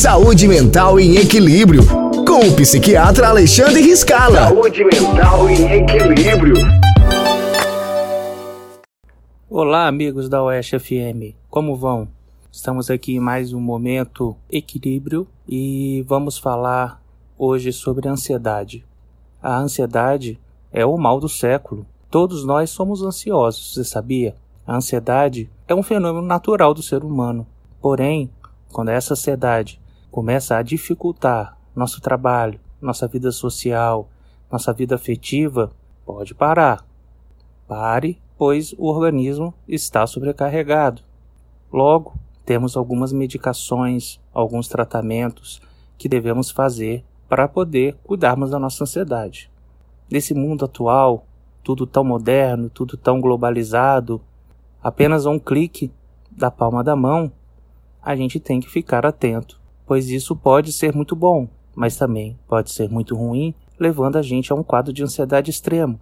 Saúde Mental em Equilíbrio, com o psiquiatra Alexandre Riscala. Saúde Mental em Equilíbrio. Olá, amigos da Oeste FM, como vão? Estamos aqui em mais um momento equilíbrio e vamos falar hoje sobre ansiedade. A ansiedade é o mal do século. Todos nós somos ansiosos, você sabia? A ansiedade é um fenômeno natural do ser humano. Porém, quando essa ansiedade começa a dificultar nosso trabalho, nossa vida social, nossa vida afetiva, pode parar. Pare, pois o organismo está sobrecarregado. Logo, temos algumas medicações, alguns tratamentos que devemos fazer para poder cuidarmos da nossa ansiedade. Nesse mundo atual, tudo tão moderno, tudo tão globalizado, apenas um clique da palma da mão, a gente tem que ficar atento, pois isso pode ser muito bom, mas também pode ser muito ruim, levando a gente a um quadro de ansiedade extremo.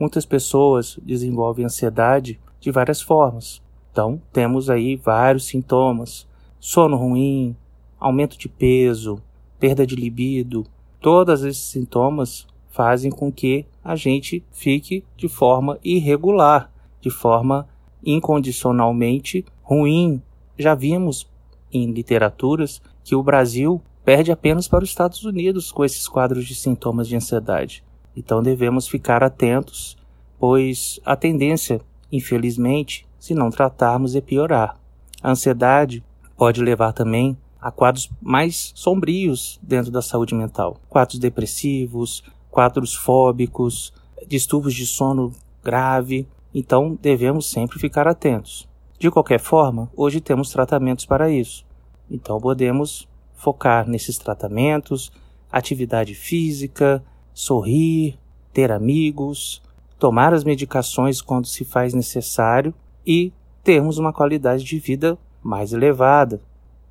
Muitas pessoas desenvolvem ansiedade de várias formas. Então, temos aí vários sintomas: sono ruim, aumento de peso, perda de libido. Todos esses sintomas fazem com que a gente fique de forma irregular, de forma incondicionalmente ruim. Já vimos em literaturas que o Brasil perde apenas para os Estados Unidos com esses quadros de sintomas de ansiedade. Então devemos ficar atentos, pois a tendência, infelizmente, se não tratarmos, é piorar. A ansiedade pode levar também a quadros mais sombrios dentro da saúde mental. Quadros depressivos, quadros fóbicos, distúrbios de sono grave. Então devemos sempre ficar atentos. De qualquer forma, hoje temos tratamentos para isso. Então podemos focar nesses tratamentos, atividade física, sorrir, ter amigos, tomar as medicações quando se faz necessário e termos uma qualidade de vida mais elevada.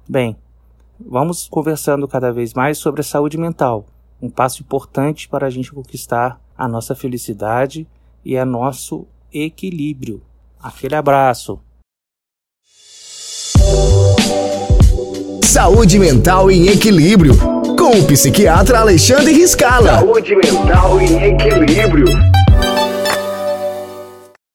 Bem, vamos conversando cada vez mais sobre a saúde mental, um passo importante para a gente conquistar a nossa felicidade e a nosso equilíbrio. Aquele abraço. Saúde Mental em Equilíbrio, com o psiquiatra Alexandre Riscala. Saúde Mental em Equilíbrio.